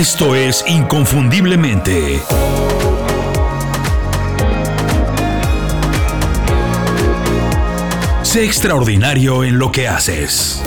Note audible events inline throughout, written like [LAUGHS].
Esto es Inconfundiblemente. Sé extraordinario en lo que haces.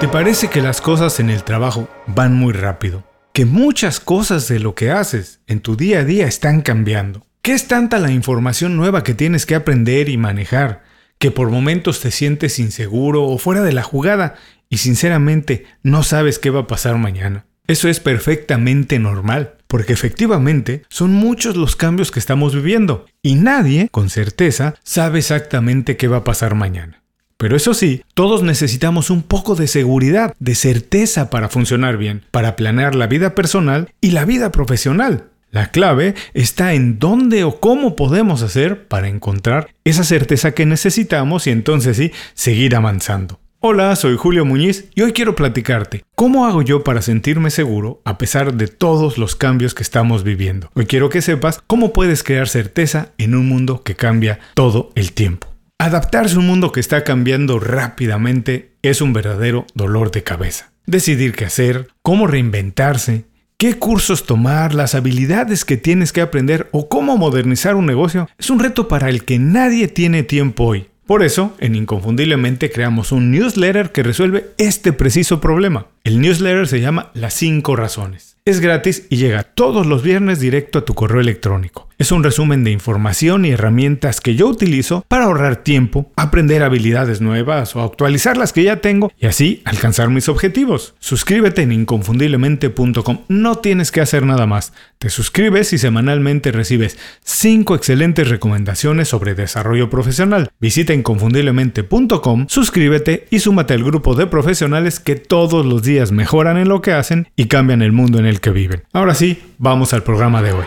¿Te parece que las cosas en el trabajo van muy rápido? Que muchas cosas de lo que haces en tu día a día están cambiando. ¿Qué es tanta la información nueva que tienes que aprender y manejar? Que por momentos te sientes inseguro o fuera de la jugada y sinceramente no sabes qué va a pasar mañana. Eso es perfectamente normal, porque efectivamente son muchos los cambios que estamos viviendo y nadie, con certeza, sabe exactamente qué va a pasar mañana. Pero eso sí, todos necesitamos un poco de seguridad, de certeza para funcionar bien, para planear la vida personal y la vida profesional. La clave está en dónde o cómo podemos hacer para encontrar esa certeza que necesitamos y entonces sí, seguir avanzando. Hola, soy Julio Muñiz y hoy quiero platicarte cómo hago yo para sentirme seguro a pesar de todos los cambios que estamos viviendo. Hoy quiero que sepas cómo puedes crear certeza en un mundo que cambia todo el tiempo. Adaptarse a un mundo que está cambiando rápidamente es un verdadero dolor de cabeza. Decidir qué hacer, cómo reinventarse, qué cursos tomar, las habilidades que tienes que aprender o cómo modernizar un negocio es un reto para el que nadie tiene tiempo hoy. Por eso, en Inconfundiblemente creamos un newsletter que resuelve este preciso problema. El newsletter se llama Las 5 razones. Es gratis y llega todos los viernes directo a tu correo electrónico. Es un resumen de información y herramientas que yo utilizo para ahorrar tiempo, aprender habilidades nuevas o actualizar las que ya tengo y así alcanzar mis objetivos. Suscríbete en inconfundiblemente.com. No tienes que hacer nada más. Te suscribes y semanalmente recibes 5 excelentes recomendaciones sobre desarrollo profesional. Visita inconfundiblemente.com, suscríbete y súmate al grupo de profesionales que todos los días mejoran en lo que hacen y cambian el mundo en el que viven. Ahora sí, vamos al programa de hoy.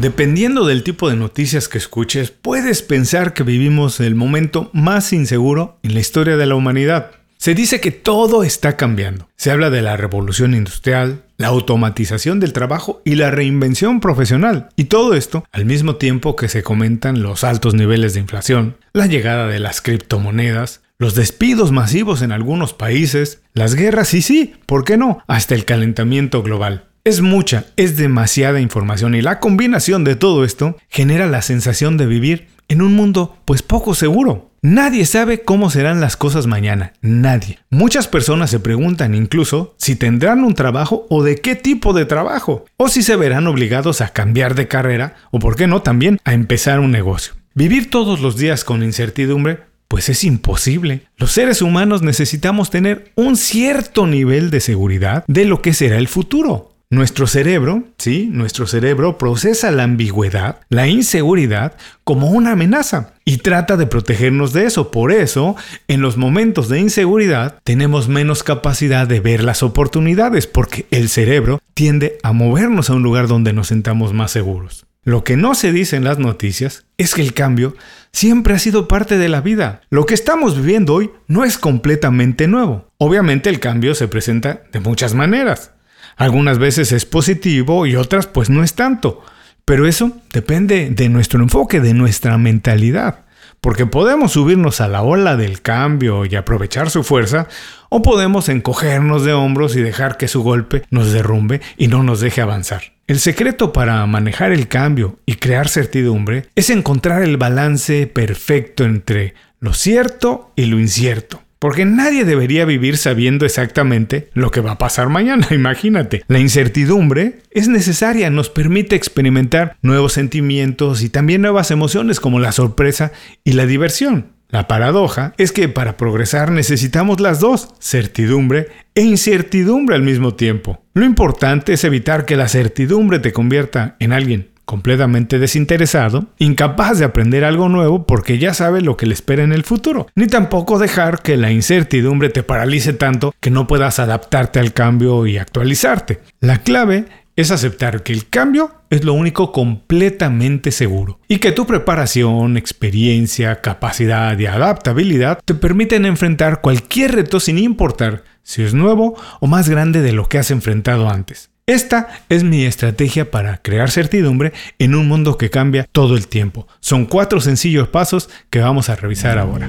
Dependiendo del tipo de noticias que escuches, puedes pensar que vivimos el momento más inseguro en la historia de la humanidad. Se dice que todo está cambiando. Se habla de la revolución industrial, la automatización del trabajo y la reinvención profesional. Y todo esto al mismo tiempo que se comentan los altos niveles de inflación, la llegada de las criptomonedas, los despidos masivos en algunos países, las guerras y sí, ¿por qué no? Hasta el calentamiento global. Es mucha, es demasiada información y la combinación de todo esto genera la sensación de vivir en un mundo pues poco seguro. Nadie sabe cómo serán las cosas mañana, nadie. Muchas personas se preguntan incluso si tendrán un trabajo o de qué tipo de trabajo, o si se verán obligados a cambiar de carrera o por qué no también a empezar un negocio. Vivir todos los días con incertidumbre pues es imposible. Los seres humanos necesitamos tener un cierto nivel de seguridad de lo que será el futuro. Nuestro cerebro, sí, nuestro cerebro procesa la ambigüedad, la inseguridad como una amenaza y trata de protegernos de eso. Por eso, en los momentos de inseguridad tenemos menos capacidad de ver las oportunidades porque el cerebro tiende a movernos a un lugar donde nos sentamos más seguros. Lo que no se dice en las noticias es que el cambio siempre ha sido parte de la vida. Lo que estamos viviendo hoy no es completamente nuevo. Obviamente el cambio se presenta de muchas maneras. Algunas veces es positivo y otras pues no es tanto. Pero eso depende de nuestro enfoque, de nuestra mentalidad. Porque podemos subirnos a la ola del cambio y aprovechar su fuerza, o podemos encogernos de hombros y dejar que su golpe nos derrumbe y no nos deje avanzar. El secreto para manejar el cambio y crear certidumbre es encontrar el balance perfecto entre lo cierto y lo incierto. Porque nadie debería vivir sabiendo exactamente lo que va a pasar mañana, [LAUGHS] imagínate. La incertidumbre es necesaria, nos permite experimentar nuevos sentimientos y también nuevas emociones como la sorpresa y la diversión. La paradoja es que para progresar necesitamos las dos, certidumbre e incertidumbre al mismo tiempo. Lo importante es evitar que la certidumbre te convierta en alguien completamente desinteresado, incapaz de aprender algo nuevo porque ya sabe lo que le espera en el futuro, ni tampoco dejar que la incertidumbre te paralice tanto que no puedas adaptarte al cambio y actualizarte. La clave es aceptar que el cambio es lo único completamente seguro y que tu preparación, experiencia, capacidad y adaptabilidad te permiten enfrentar cualquier reto sin importar si es nuevo o más grande de lo que has enfrentado antes. Esta es mi estrategia para crear certidumbre en un mundo que cambia todo el tiempo. Son cuatro sencillos pasos que vamos a revisar ahora.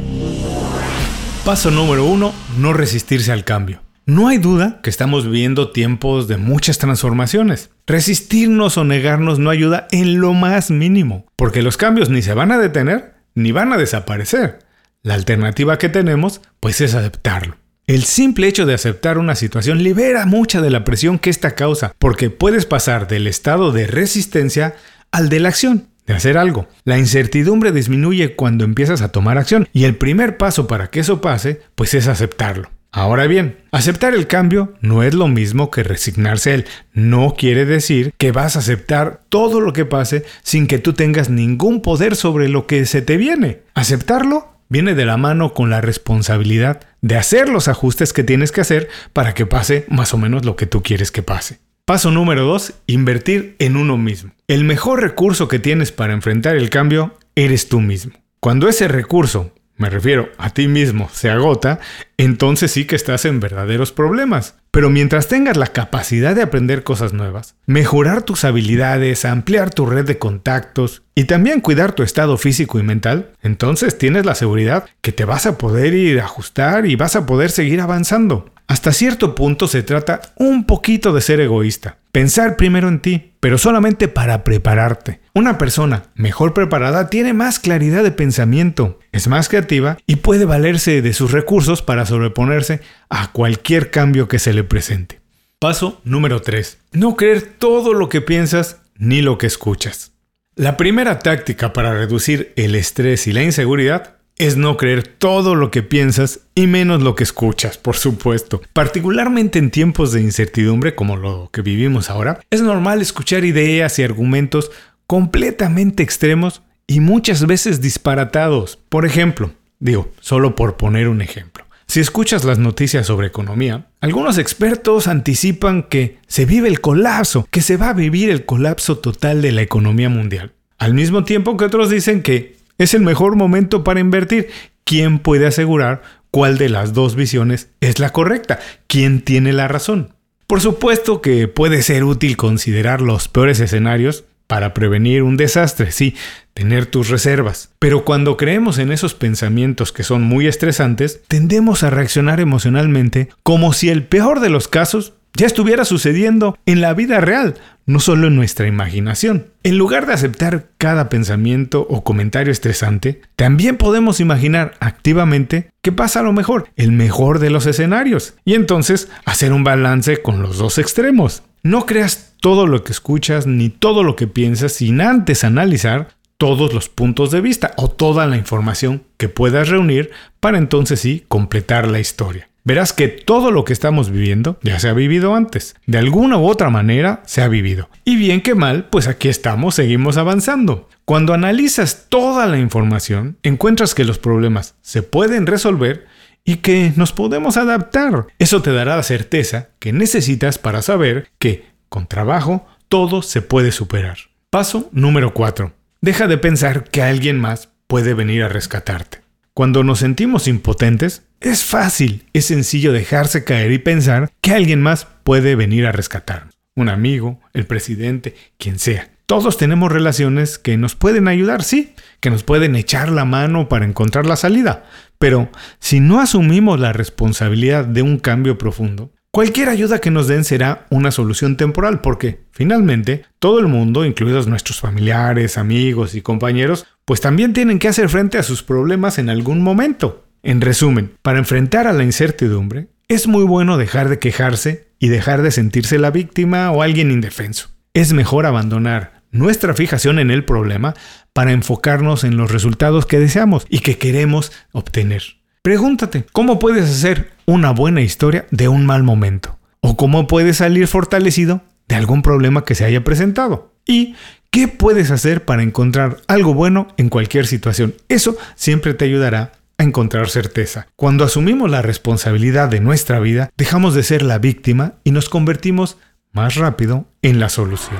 Paso número uno, no resistirse al cambio. No hay duda que estamos viviendo tiempos de muchas transformaciones. Resistirnos o negarnos no ayuda en lo más mínimo, porque los cambios ni se van a detener ni van a desaparecer. La alternativa que tenemos, pues es aceptarlo. El simple hecho de aceptar una situación libera mucha de la presión que esta causa, porque puedes pasar del estado de resistencia al de la acción, de hacer algo. La incertidumbre disminuye cuando empiezas a tomar acción y el primer paso para que eso pase, pues es aceptarlo. Ahora bien, aceptar el cambio no es lo mismo que resignarse a él. No quiere decir que vas a aceptar todo lo que pase sin que tú tengas ningún poder sobre lo que se te viene. Aceptarlo viene de la mano con la responsabilidad de hacer los ajustes que tienes que hacer para que pase más o menos lo que tú quieres que pase. Paso número 2. Invertir en uno mismo. El mejor recurso que tienes para enfrentar el cambio eres tú mismo. Cuando ese recurso me refiero a ti mismo, se agota, entonces sí que estás en verdaderos problemas. Pero mientras tengas la capacidad de aprender cosas nuevas, mejorar tus habilidades, ampliar tu red de contactos y también cuidar tu estado físico y mental, entonces tienes la seguridad que te vas a poder ir a ajustar y vas a poder seguir avanzando. Hasta cierto punto se trata un poquito de ser egoísta, pensar primero en ti, pero solamente para prepararte. Una persona mejor preparada tiene más claridad de pensamiento, es más creativa y puede valerse de sus recursos para sobreponerse a cualquier cambio que se le presente. Paso número 3. No creer todo lo que piensas ni lo que escuchas. La primera táctica para reducir el estrés y la inseguridad es no creer todo lo que piensas y menos lo que escuchas, por supuesto. Particularmente en tiempos de incertidumbre como lo que vivimos ahora, es normal escuchar ideas y argumentos completamente extremos y muchas veces disparatados. Por ejemplo, digo, solo por poner un ejemplo. Si escuchas las noticias sobre economía, algunos expertos anticipan que se vive el colapso, que se va a vivir el colapso total de la economía mundial. Al mismo tiempo que otros dicen que es el mejor momento para invertir. ¿Quién puede asegurar cuál de las dos visiones es la correcta? ¿Quién tiene la razón? Por supuesto que puede ser útil considerar los peores escenarios para prevenir un desastre, sí, tener tus reservas. Pero cuando creemos en esos pensamientos que son muy estresantes, tendemos a reaccionar emocionalmente como si el peor de los casos ya estuviera sucediendo en la vida real, no solo en nuestra imaginación. En lugar de aceptar cada pensamiento o comentario estresante, también podemos imaginar activamente que pasa lo mejor, el mejor de los escenarios, y entonces hacer un balance con los dos extremos. No creas todo lo que escuchas ni todo lo que piensas sin antes analizar todos los puntos de vista o toda la información que puedas reunir para entonces sí completar la historia verás que todo lo que estamos viviendo ya se ha vivido antes. De alguna u otra manera se ha vivido. Y bien que mal, pues aquí estamos, seguimos avanzando. Cuando analizas toda la información, encuentras que los problemas se pueden resolver y que nos podemos adaptar. Eso te dará la certeza que necesitas para saber que, con trabajo, todo se puede superar. Paso número 4. Deja de pensar que alguien más puede venir a rescatarte. Cuando nos sentimos impotentes, es fácil, es sencillo dejarse caer y pensar que alguien más puede venir a rescatarnos. Un amigo, el presidente, quien sea. Todos tenemos relaciones que nos pueden ayudar, sí, que nos pueden echar la mano para encontrar la salida. Pero si no asumimos la responsabilidad de un cambio profundo, Cualquier ayuda que nos den será una solución temporal porque, finalmente, todo el mundo, incluidos nuestros familiares, amigos y compañeros, pues también tienen que hacer frente a sus problemas en algún momento. En resumen, para enfrentar a la incertidumbre, es muy bueno dejar de quejarse y dejar de sentirse la víctima o alguien indefenso. Es mejor abandonar nuestra fijación en el problema para enfocarnos en los resultados que deseamos y que queremos obtener. Pregúntate, ¿cómo puedes hacer una buena historia de un mal momento? ¿O cómo puedes salir fortalecido de algún problema que se haya presentado? ¿Y qué puedes hacer para encontrar algo bueno en cualquier situación? Eso siempre te ayudará a encontrar certeza. Cuando asumimos la responsabilidad de nuestra vida, dejamos de ser la víctima y nos convertimos más rápido en la solución.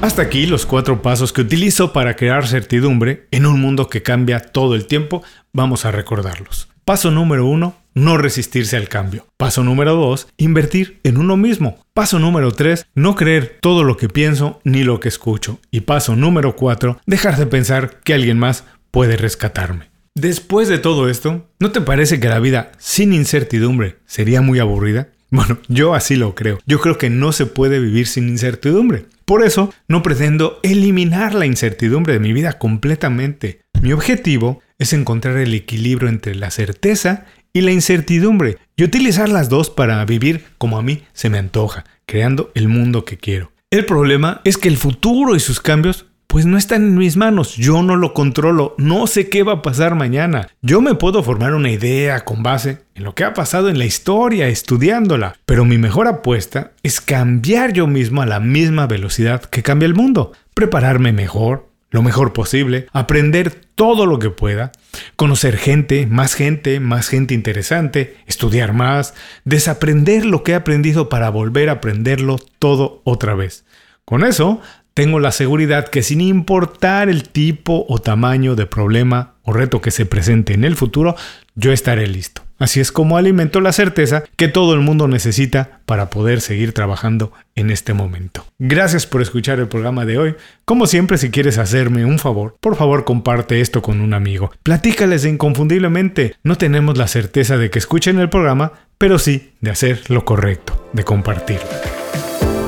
Hasta aquí los cuatro pasos que utilizo para crear certidumbre en un mundo que cambia todo el tiempo. Vamos a recordarlos. Paso número uno, no resistirse al cambio. Paso número dos, invertir en uno mismo. Paso número tres, no creer todo lo que pienso ni lo que escucho. Y paso número cuatro, dejar de pensar que alguien más puede rescatarme. Después de todo esto, ¿no te parece que la vida sin incertidumbre sería muy aburrida? [LAUGHS] Bueno, yo así lo creo. Yo creo que no se puede vivir sin incertidumbre. Por eso, no pretendo eliminar la incertidumbre de mi vida completamente. Mi objetivo es encontrar el equilibrio entre la certeza y la incertidumbre. Y utilizar las dos para vivir como a mí se me antoja, creando el mundo que quiero. El problema es que el futuro y sus cambios pues no están en mis manos, yo no lo controlo, no sé qué va a pasar mañana. Yo me puedo formar una idea con base en lo que ha pasado en la historia, estudiándola, pero mi mejor apuesta es cambiar yo mismo a la misma velocidad que cambia el mundo, prepararme mejor, lo mejor posible, aprender todo lo que pueda, conocer gente, más gente, más gente interesante, estudiar más, desaprender lo que he aprendido para volver a aprenderlo todo otra vez. Con eso, tengo la seguridad que sin importar el tipo o tamaño de problema o reto que se presente en el futuro, yo estaré listo. Así es como alimento la certeza que todo el mundo necesita para poder seguir trabajando en este momento. Gracias por escuchar el programa de hoy. Como siempre, si quieres hacerme un favor, por favor comparte esto con un amigo. Platícales inconfundiblemente. No tenemos la certeza de que escuchen el programa, pero sí de hacer lo correcto, de compartirlo.